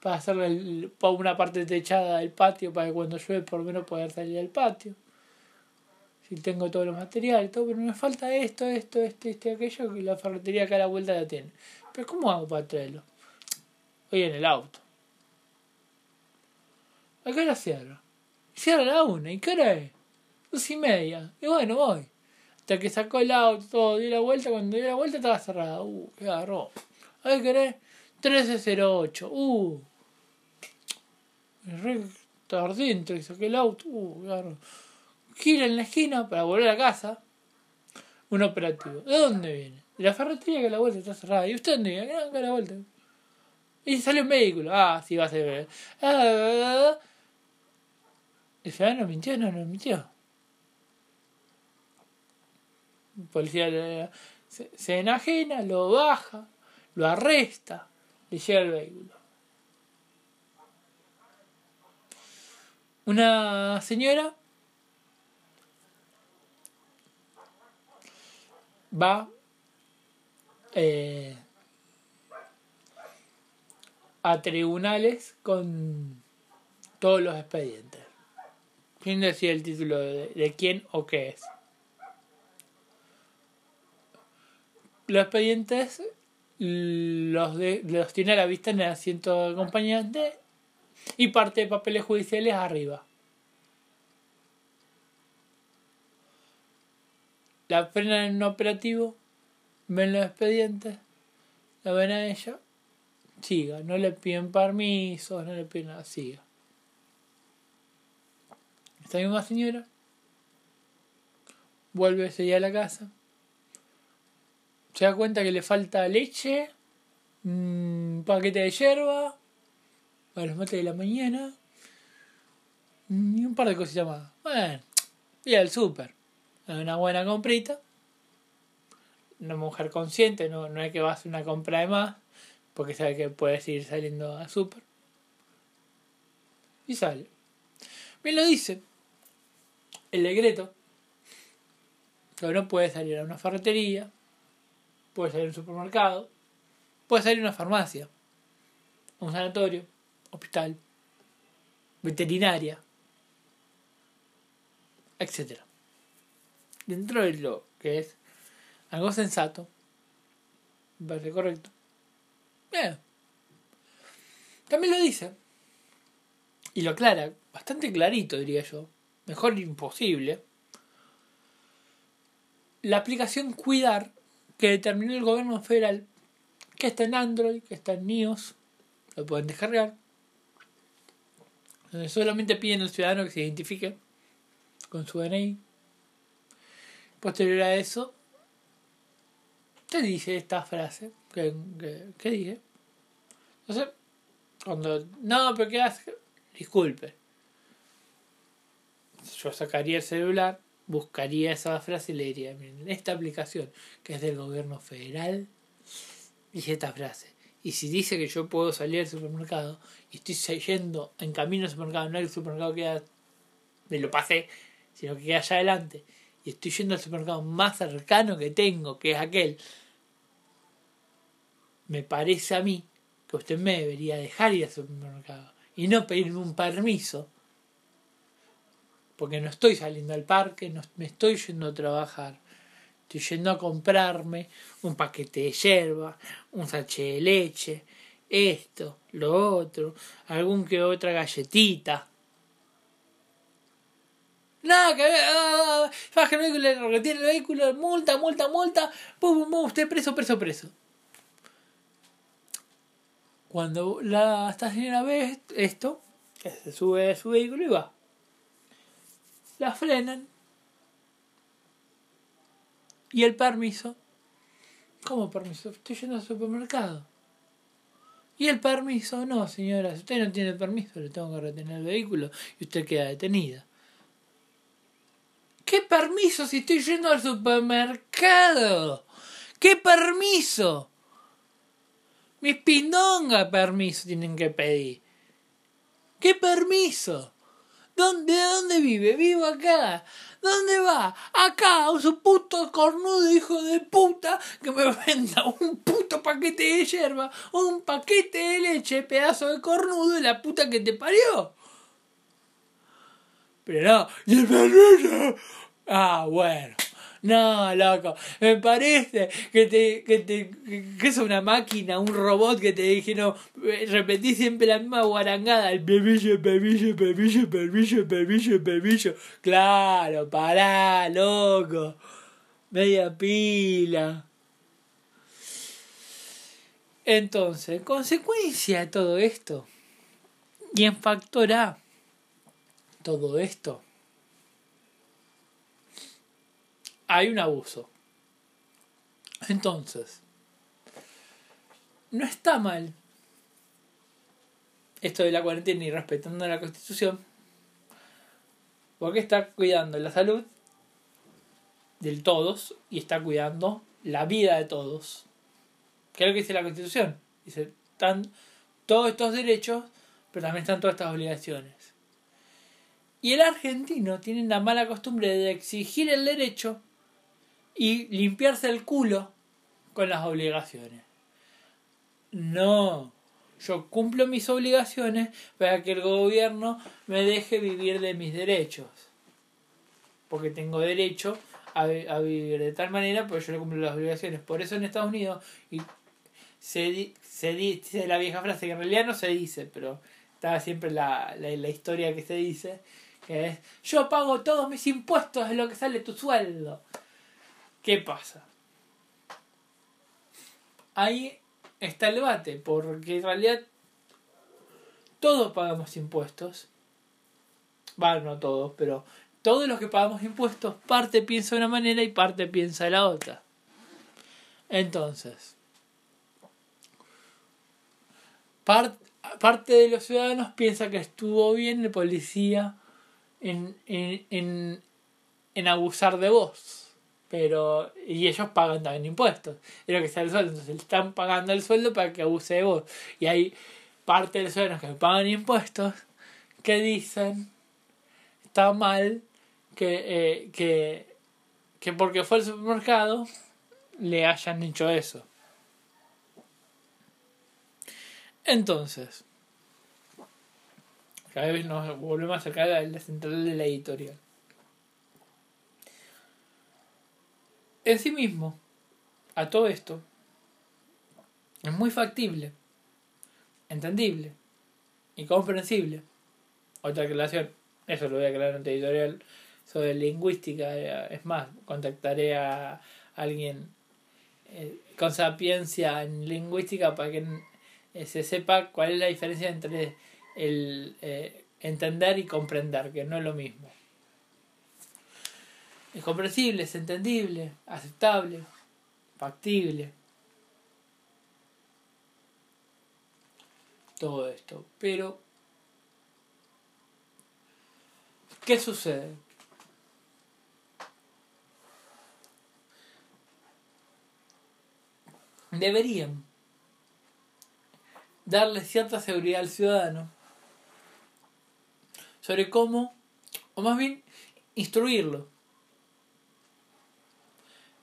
Speaker 2: Para hacerle una parte techada del patio para que cuando llueve por lo menos poder salir al patio. Si tengo todos los materiales, todo, pero me falta esto, esto, esto, esto, aquello que la ferretería acá a la vuelta ya tiene. Pero ¿cómo hago para traerlo? Voy en el auto. ¿A qué hora cierra? La una. ¿Y qué hora? Dos y media. Y bueno, voy. Hasta que sacó el auto, todo, la vuelta. Cuando dio la vuelta estaba cerrada. Uh, qué agarró. A ver, ¿querés? 1308. Uh. Re y saqué el auto. Uh, qué agarró. Gira en la esquina para volver a casa. Un operativo. ¿De dónde viene? De la ferretería que la vuelta está cerrada. ¿Y usted dónde viene? Acá la vuelta. Y sale un vehículo. Ah, sí, va a ser. Ah, el ciudadano mintió, no, no mintió. El policía se, se enajena, lo baja, lo arresta, le llega el vehículo. Una señora va eh, a tribunales con todos los expedientes sin decir el título de, quién o qué es. Los expedientes los, de, los tiene a la vista en el asiento de acompañante y parte de papeles judiciales arriba. La frenan en un operativo, ven los expedientes, la ven a ella, siga, no le piden permiso, no le piden nada, siga. Esta misma señora vuelve ese día a la casa. Se da cuenta que le falta leche, un paquete de hierba para los mates de la mañana y un par de cositas más. Bueno, y al súper. Una buena comprita. Una mujer consciente, no, no es que va a hacer una compra de más, porque sabe que puede seguir saliendo al súper. Y sale. Bien lo dice el decreto, que no puede salir a una ferretería, puede salir a un supermercado, puede salir a una farmacia, un sanatorio, hospital, veterinaria, etc. Dentro de lo que es algo sensato, me parece correcto. También lo dice. Y lo aclara, bastante clarito diría yo mejor imposible, la aplicación Cuidar que determinó el gobierno federal, que está en Android, que está en iOS, lo pueden descargar, donde solamente piden al ciudadano que se identifique con su DNI. Posterior a eso, te dice esta frase que, que, dije. Entonces, cuando, no, pero ¿qué hace? Disculpe yo sacaría el celular, buscaría esa frase y le diría, miren, esta aplicación que es del gobierno federal, dice esta frase. Y si dice que yo puedo salir al supermercado y estoy yendo en camino al supermercado, no el supermercado que me lo pasé, sino que queda allá adelante, y estoy yendo al supermercado más cercano que tengo, que es aquel, me parece a mí que usted me debería dejar ir al supermercado y no pedirme un permiso porque no estoy saliendo al parque, no me estoy yendo a trabajar. Estoy yendo a comprarme un paquete de hierba, un sachet de leche, esto, lo otro, algún que otra galletita. Nada que ver, ah, baja el vehículo, retira el vehículo, multa, multa, multa, pum, pum, usted preso, preso, preso. Cuando la esta señora ve esto, se sube a su vehículo y va. la frenan. ¿Y el permiso? ¿Cómo permiso? Estoy yendo al supermercado. ¿Y el permiso? No, señora, si usted no tiene permiso, le tengo que retener el vehículo y usted queda detenida. ¿Qué permiso si estoy yendo al supermercado? ¿Qué permiso? Mis pindongas permiso tienen que pedir. ¿Qué permiso? ¿Dónde, ¿Dónde vive? Vivo acá. ¿Dónde va? Acá, un puto cornudo hijo de puta que me <laughs> venda un puto paquete de hierba, un paquete de leche, pedazo de cornudo y la puta que te parió. Pero no, y el permiso. Ah, bueno. No, loco, me parece que te, que te, que es una máquina, un robot que te dijeron, repetí siempre la misma guarangada, el permiso, permiso, permiso, permiso, permiso, permiso. Claro, pará, loco. Media pila. Entonces, en consecuencia de todo esto, y en factor A, todo esto, hay un abuso. Entonces, no está mal esto de la cuarentena y respetando la constitución, porque está cuidando la salud del todos y está cuidando la vida de todos. ¿Qué es lo que dice la constitución? Dice, están todos estos derechos, pero también están todas estas obligaciones. Y el argentino tiene la mala costumbre de exigir el derecho y limpiarse el culo con las obligaciones. No, yo cumplo mis obligaciones para que el gobierno me deje vivir de mis derechos. Porque tengo derecho a, vivir de tal manera, porque yo le cumplo las obligaciones. Por eso en Estados Unidos y se, se dice la vieja frase que en realidad no se dice, pero está siempre la, la, la historia que se dice, que es yo pago todos mis impuestos de lo que sale tu sueldo. ¿Qué pasa? Ahí está el debate, porque en realidad todos pagamos impuestos. Bueno, no todos, pero todos los que pagamos impuestos, parte piensa de una manera y parte piensa de la otra. Entonces, parte de los ciudadanos piensa que estuvo bien el policía en, en, en, abusar de vos. Pero y ellos pagan también impuestos. Es lo que está el sueldo. Entonces están pagando el sueldo para que abuse de vos. Y hay parte de los ciudadanos que pagan impuestos que dicen está mal que, eh, que, que porque fue al supermercado le hayan hecho eso entonces cada vez nos volvemos a acercar a la central de la editorial en sí mismo, a todo esto, es muy factible, entendible y comprensible. Otra aclaración, eso lo voy a aclarar en editorial sobre lingüística, es más, contactaré a alguien eh, con sapiencia en lingüística para que eh, se sepa cuál es la diferencia entre el eh, entender y comprender, que no es lo mismo. Es comprensible, es entendible, aceptable, factible. Todo esto. Pero, ¿qué sucede? Deberían darle cierta seguridad al ciudadano sobre cómo, o más bien, instruirlo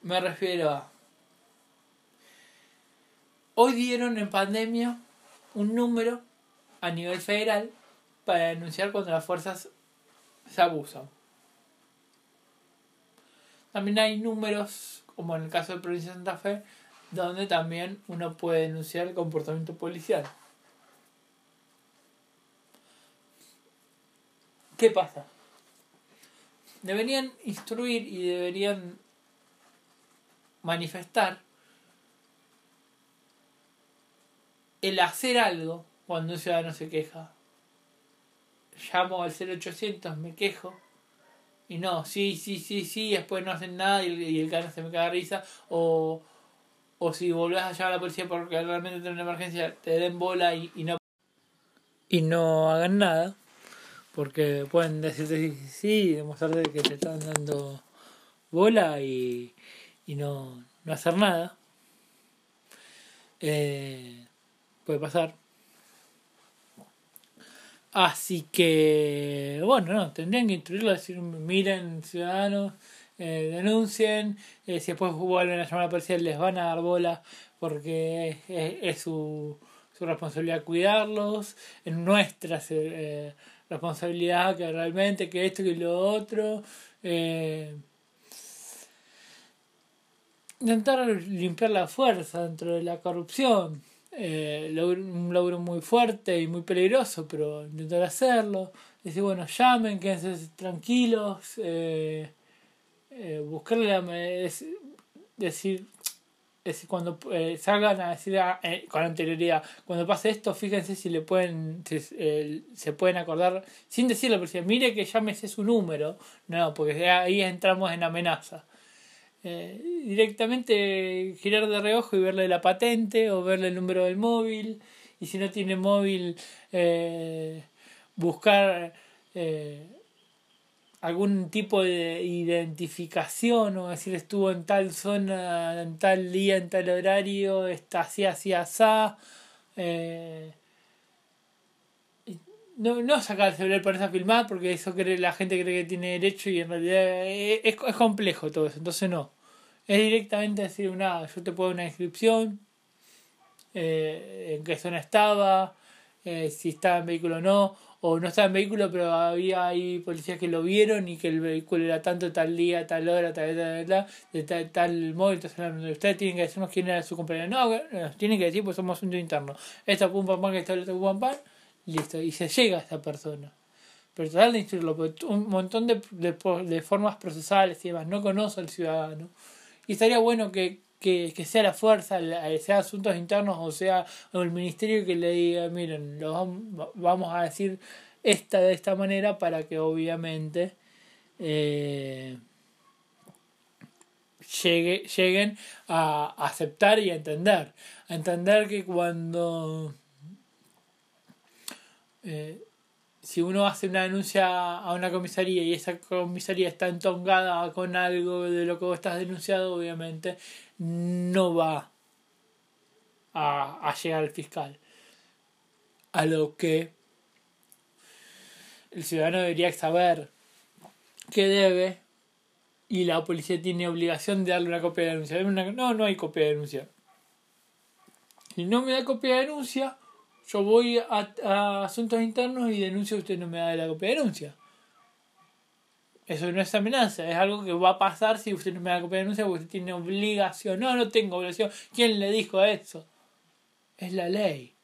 Speaker 2: me refiero a... Hoy dieron en pandemia un número a nivel federal para denunciar cuando las fuerzas se abusan. También hay números, como en el caso de provincia de Santa Fe, donde también uno puede denunciar el comportamiento policial. ¿Qué pasa? Deberían instruir y deberían manifestar el hacer algo cuando un ciudadano se queja. Llamo al 0800, me quejo y no, sí, sí, sí, sí, después no hacen nada y, y el cana se me caga risa, o, o si volvés a llamar a la policía porque realmente tenés una emergencia, te den bola y, y no y no hagan nada, porque pueden decirte sí, sí, demostrarte que te están dando bola y, y no, no hacer nada. Eh, puede pasar. Así que, bueno, no, tendrían que instruirlo, decir, miren, ciudadanos, eh, denuncien, eh, si después vuelven a llamar a la policía les van a dar bola porque es, es, su, su responsabilidad cuidarlos, es nuestra eh, responsabilidad que realmente que esto y lo otro. Eh, intentar limpiar la fuerza dentro de la corrupción. Eh, un logro muy fuerte y muy peligroso, pero intentar hacerlo. Decir, bueno, llamen, quédense tranquilos. Eh, eh, buscarle la. Decir, es cuando eh, salgan a decir eh, con anterioridad, cuando pase esto, fíjense si le pueden, si, eh, se pueden acordar, sin decirlo, pero si mire que llámese su número, no, porque ahí entramos en amenaza. Eh, directamente girar de reojo y verle la patente o verle el número del móvil, y si no tiene móvil, eh, buscar algún tipo de identificación o decir estuvo en tal zona, en tal día, en tal horario, está así, así, así. Eh, no, no sacar el celular para a filmar porque eso cree, la gente cree que tiene derecho y en realidad es, es, complejo todo eso, entonces no. Es directamente decir nada, yo te puedo una inscripción, eh, en qué zona estaba, eh, si estaba en vehículo o no, o no estaba en vehículo, pero había ahí policías que lo vieron y que el vehículo era tanto tal día, tal hora, tal, tal, tal, de tal, tal móvil. Entonces, ustedes tienen que decirnos quién era su compañero. No, no, tienen que decir, pues somos un interno. Esta pum pam pam, el otro pum pam listo. Y se llega a esta persona. Pero tratar de instruirlo, un montón de, de, de formas procesales y demás, no conoce al ciudadano. Y estaría bueno que, que, que, sea la fuerza, sea asuntos internos o sea el ministerio que le diga, miren, lo vamos a decir esta de esta manera para que obviamente eh, llegue, lleguen a aceptar y a entender. A entender que cuando eh, si uno hace una denuncia a una comisaría y esa comisaría está entongada con algo de lo que vos estás denunciado, obviamente no va a, a llegar al fiscal. A lo que el ciudadano debería saber que debe y la policía tiene obligación de darle una copia de denuncia. No, no hay copia de denuncia. Si no me da copia de denuncia, yo voy a, a asuntos internos y denuncio usted no me da la copia de denuncia. Eso no es amenaza, es algo que va a pasar si usted no me da copia de denuncia porque usted tiene obligación. No, no tengo obligación. ¿Quién le dijo eso? Es la ley.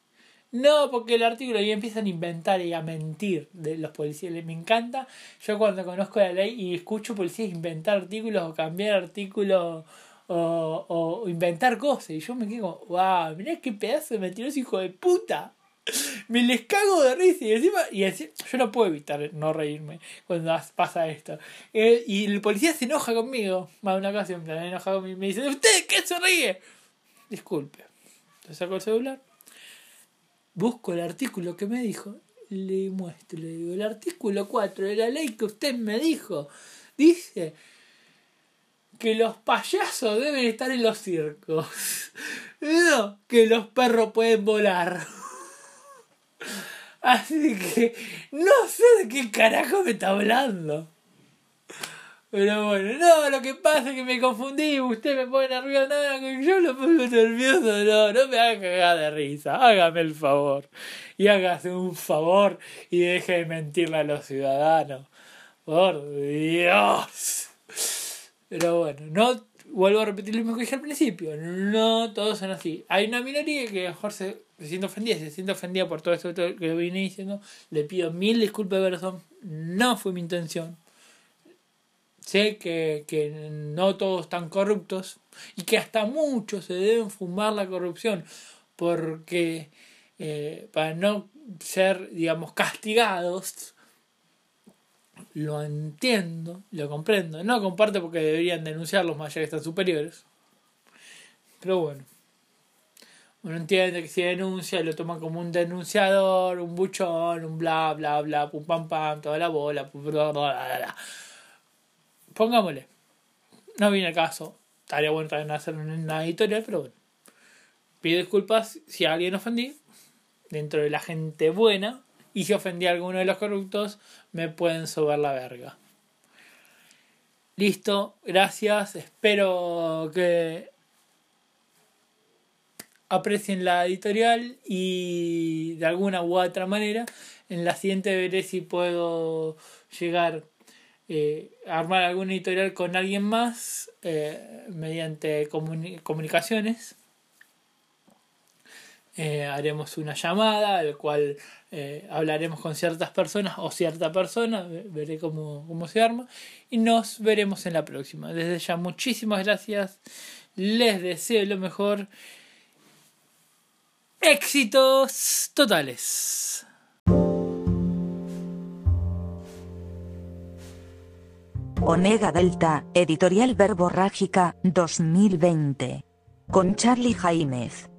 Speaker 2: No, porque el artículo y empiezan a inventar y a mentir de los policías. Me encanta. Yo cuando conozco la ley y escucho policías inventar artículos o cambiar artículos o, o inventar cosas. Y yo me quedo, wow, mirá qué pedazo de mentiroso hijo de puta. Me les cago de risa y encima, y yo no puedo evitar no reírme cuando pasa esto. Eh, y el policía se enoja conmigo. Más una ocasión se enoja conmigo me dice, ¿usted qué se ríe? Disculpe. Le saco el celular, busco el artículo que me dijo, le muestro, le digo, el artículo 4 de la ley que usted me dijo dice que los payasos deben estar en los circos. <laughs> No, que los perros pueden volar. Así que no sé de qué carajo me está hablando. Pero bueno, no, lo que pasa es que me confundí, usted me pone nervioso, no, que yo lo pongo nervioso, no, no me haga cagar de risa, hágame el favor. Y hágase un favor y deje de mentirle a los ciudadanos. Por Dios. Pero bueno, no vuelvo a repetir lo mismo que dije al principio, no todos son así. Hay una minoría que mejor se, se siente ofendida, se siente ofendida por todo esto que vine diciendo. Le pido mil disculpas de corazón, no fue mi intención. Sé que, que no todos están corruptos y que hasta muchos se deben fumar la corrupción porque eh, para no ser, digamos, castigados lo entiendo, lo comprendo. No comparto porque deberían denunciarlos más allá que están superiores. Pero bueno. Uno entiende que si denuncia lo toman como un denunciador, un buchón, un bla bla bla, pum pam pam, toda la bola, pum, bla, bla, bla. Pongámosle. No viene el caso. Estaría bueno también hacer una editorial, pero bueno. Pido disculpas si a alguien ofendí. Dentro de la gente buena. Y si ofendí a alguno de los corruptos, me pueden sobar la verga. Listo, gracias. Espero que aprecien la editorial y de alguna u otra manera en la siguiente veré si puedo llegar eh, a armar alguna editorial con alguien más eh, mediante comunicaciones eh, haremos una llamada al cual hablaremos con ciertas personas o cierta persona veré cómo, cómo se arma y nos veremos en la próxima desde ya muchísimas gracias les deseo lo mejor éxitos totales.
Speaker 1: Omega Delta, Editorial Verborrágica, 2020. Con Charlie Jaimez.